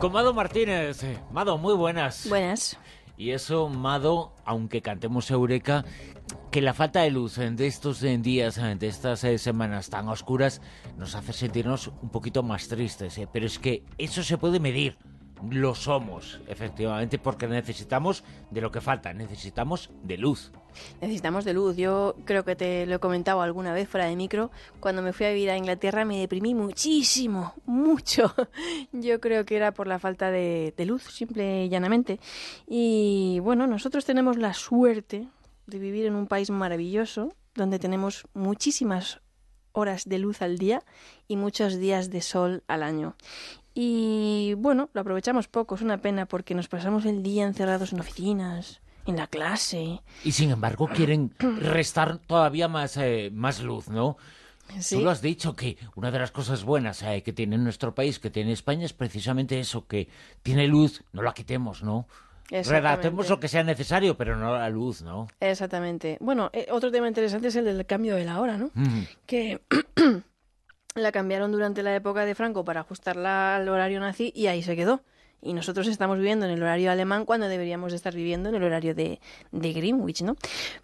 Con Mado Martínez. Mado, muy buenas. Buenas. Y eso, Mado, aunque cantemos Eureka, que la falta de luz de estos días, de estas eh, semanas tan oscuras, nos hace sentirnos un poquito más tristes. eh, Pero es que eso se puede medir. Lo somos, efectivamente, porque necesitamos de lo que falta, necesitamos de luz. Necesitamos de luz. Yo creo que te lo he comentado alguna vez fuera de micro. Cuando me fui a vivir a Inglaterra me deprimí muchísimo, mucho. Yo creo que era por la falta de, luz, simple y llanamente. Y bueno, nosotros tenemos la suerte de vivir en un país maravilloso, donde tenemos muchísimas horas de luz al día y muchos días de sol al año. Y bueno, lo aprovechamos poco, es una pena porque nos pasamos el día encerrados en oficinas, en la clase. Y sin embargo quieren restar todavía más, eh, más luz, ¿no? Sí. Tú lo has dicho que una de las cosas buenas eh, que tiene nuestro país, que tiene España, es precisamente eso, que tiene luz, no la quitemos, ¿no? Redactemos lo que sea necesario, pero no la luz, ¿no? Exactamente. Bueno, eh, otro tema interesante es el del cambio de la hora, ¿no? Mm. Que la cambiaron durante la época de Franco para ajustarla al horario nazi y ahí se quedó. Y nosotros estamos viviendo en el horario alemán cuando deberíamos de estar viviendo en el horario de, de Greenwich, ¿no?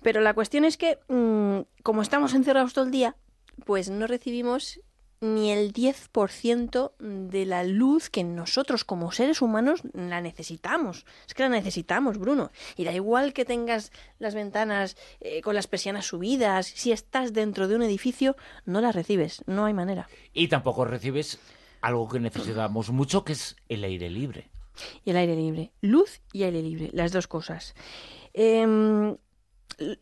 Pero la cuestión es que, mm, como estamos encerrados todo el día, pues no recibimos ni el 10% de la luz que nosotros como seres humanos la necesitamos. Es que la necesitamos, Bruno. Y da igual que tengas las ventanas eh, con las persianas subidas, si estás dentro de un edificio, no la recibes, no hay manera. Y tampoco recibes algo que necesitamos mucho, que es el aire libre. Y el aire libre, luz y aire libre, las dos cosas. Em,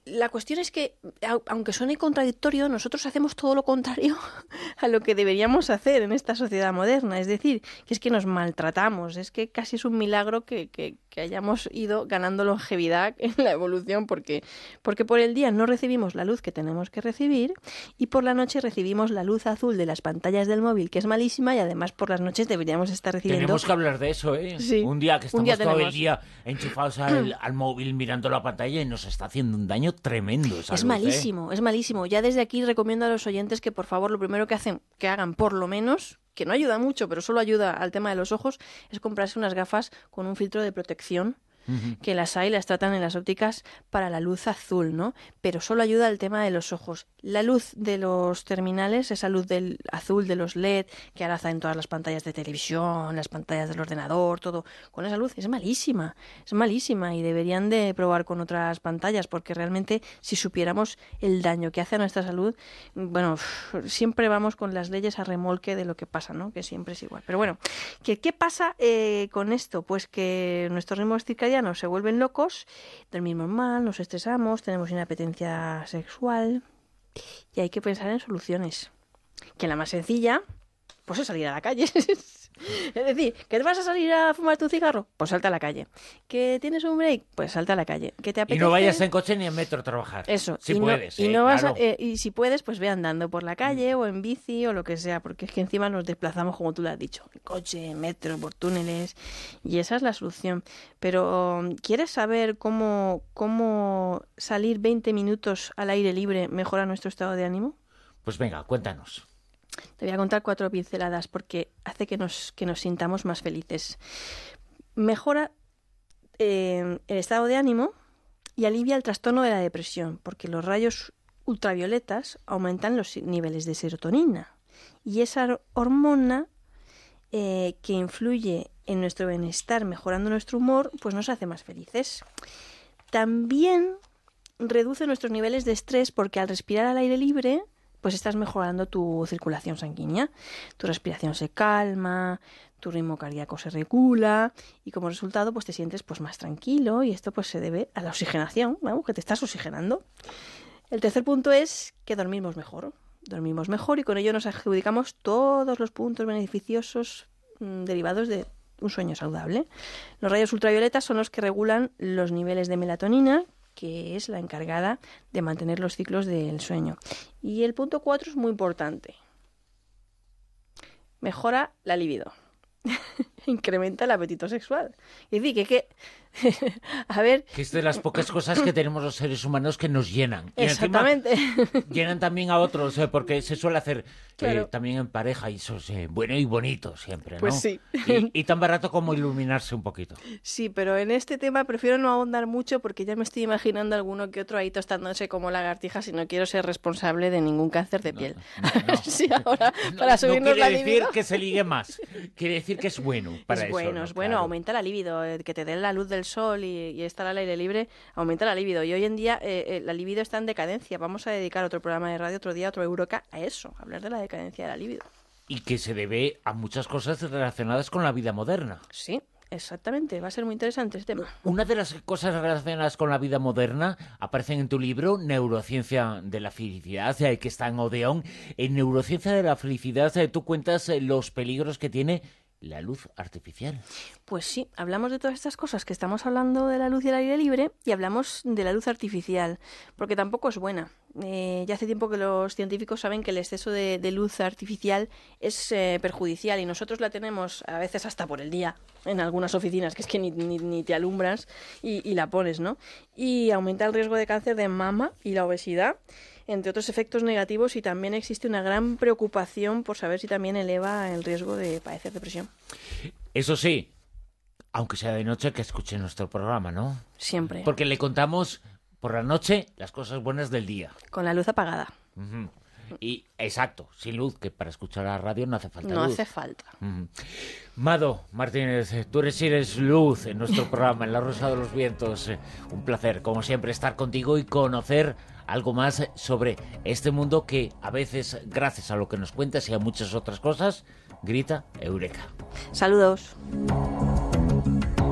la cuestión es que, au- aunque suene contradictorio, nosotros hacemos todo lo contrario a lo que deberíamos hacer en esta sociedad moderna. Es decir, que es que nos maltratamos. Es que casi es un milagro que, que- que hayamos ido ganando longevidad en la evolución, porque, porque por el día no recibimos la luz que tenemos que recibir y por la noche recibimos la luz azul de las pantallas del móvil, que es malísima, y además por las noches deberíamos estar recibiendo Tenemos que hablar de eso, ¿eh? Sí. Un día que estamos día todo el día enchufados al, al móvil mirando la pantalla y nos está haciendo un daño tremendo. esa Es luz, ¿eh? malísimo, es malísimo. Ya desde aquí recomiendo a los oyentes que por favor lo primero que hacen, que hagan por lo menos, que no ayuda mucho, pero solo ayuda al tema de los ojos, es comprarse unas gafas con un filtro de protección que las hay, las tratan en las ópticas para la luz azul, ¿no? Pero solo ayuda al tema de los ojos. La luz de los terminales, esa luz del azul de los LED que ahora está en todas las pantallas de televisión, las pantallas del ordenador, todo, con esa luz es malísima, es malísima y deberían de probar con otras pantallas porque realmente si supiéramos el daño que hace a nuestra salud, bueno, siempre vamos con las leyes a remolque de lo que pasa, ¿no? Que siempre es igual. Pero bueno, ¿qué, qué pasa eh, con esto? Pues que nuestros ritmos circadianos se vuelven locos, dormimos mal, nos estresamos, tenemos inapetencia sexual y hay que pensar en soluciones. Que la más sencilla, pues es salir a la calle. Es decir, ¿que te vas a salir a fumar tu cigarro? Pues salta a la calle. ¿Que tienes un break? Pues salta a la calle. ¿Que te Y apetece? no vayas en coche ni en metro a trabajar. Eso. Si y puedes. No, y, ¿eh? no vas a- Claro. Mm. eh, y si puedes, pues ve andando por la calle o en bici o lo que sea, porque es que encima nos desplazamos, como tú lo has dicho, en coche, en metro, por túneles, y esa es la solución. Pero, ¿quieres saber cómo, cómo salir 20 minutos al aire libre mejora nuestro estado de ánimo? Pues venga, cuéntanos. Te voy a contar cuatro pinceladas porque hace que nos, que nos sintamos más felices. Mejora eh, el estado de ánimo y alivia el trastorno de la depresión, porque los rayos ultravioletas aumentan los niveles de serotonina. Y esa hormona eh, que influye en nuestro bienestar, mejorando nuestro humor, pues nos hace más felices. También reduce nuestros niveles de estrés porque al respirar al aire libre, pues estás mejorando tu circulación sanguínea. Tu respiración se calma, tu ritmo cardíaco se regula y como resultado pues te sientes pues más tranquilo y esto pues se debe a la oxigenación, que te estás oxigenando. El tercer punto es que dormimos mejor. Dormimos mejor y con ello nos adjudicamos todos los puntos beneficiosos mm, derivados de un sueño saludable. Los rayos ultravioletas son los que regulan los niveles de melatonina, que es la encargada de mantener los ciclos del sueño. Y el punto 4 es muy importante. Mejora la libido. Incrementa el apetito sexual. Es decir, que, que a ver. Que es de las pocas cosas que tenemos los seres humanos que nos llenan. Exactamente. llenan también a otros, ¿eh? porque se suele hacer eh, también en pareja y eso es eh, bueno y bonito siempre, ¿no? Pues sí. Y, tan barato como iluminarse un poquito. Sí, pero en este tema prefiero no ahondar mucho porque ya me estoy imaginando alguno que otro ahí tostándose como lagartija si no quiero ser responsable de ningún cáncer de piel. sí, ahora, para subirnos la libido... decir que se ligue más, quiere decir que es bueno para es Bueno, es bueno, aumenta la libido, que te dé la luz del sol y, estar al aire libre, aumenta la libido. Y hoy en día eh, la libido está en decadencia. Vamos a dedicar otro programa de radio, otro día, otro Euroca a eso, a hablar de la decadencia de la libido. Y que se debe a muchas cosas relacionadas con la vida moderna. Sí, Exactamente, va a ser muy interesante este tema. Una de las cosas relacionadas con la vida moderna aparecen en tu libro Neurociencia de la Felicidad, eh, que está en Odeón. En Neurociencia de la Felicidad eh, tú cuentas eh, los peligros que tiene la luz artificial. Pues sí, hablamos de todas estas cosas que estamos hablando de la luz y el aire libre y hablamos de la luz artificial, porque tampoco es buena. Eh, ya hace tiempo que los científicos saben que el exceso de, luz artificial es eh, perjudicial y nosotros la tenemos a veces hasta por el día en algunas oficinas, que es que ni, ni, te alumbras y, y la pones, ¿no? Y aumenta el riesgo de cáncer de mama y la obesidad entre otros efectos negativos, y también existe una gran preocupación por saber si también eleva el riesgo de padecer depresión. Eso sí, aunque sea de noche, que escuche nuestro programa, ¿no? Siempre. Porque le contamos por la noche las cosas buenas del día. Con la luz apagada. Y exacto, sin luz, que para escuchar la radio no hace falta no luz. Hace falta. Mado Martínez, tú eres, eres luz en nuestro programa, en La Rosa de los Vientos. Un placer, como siempre, estar contigo y conocer algo más sobre este mundo que a veces, gracias a lo que nos cuentas y a muchas otras cosas, grita Eureka. Saludos.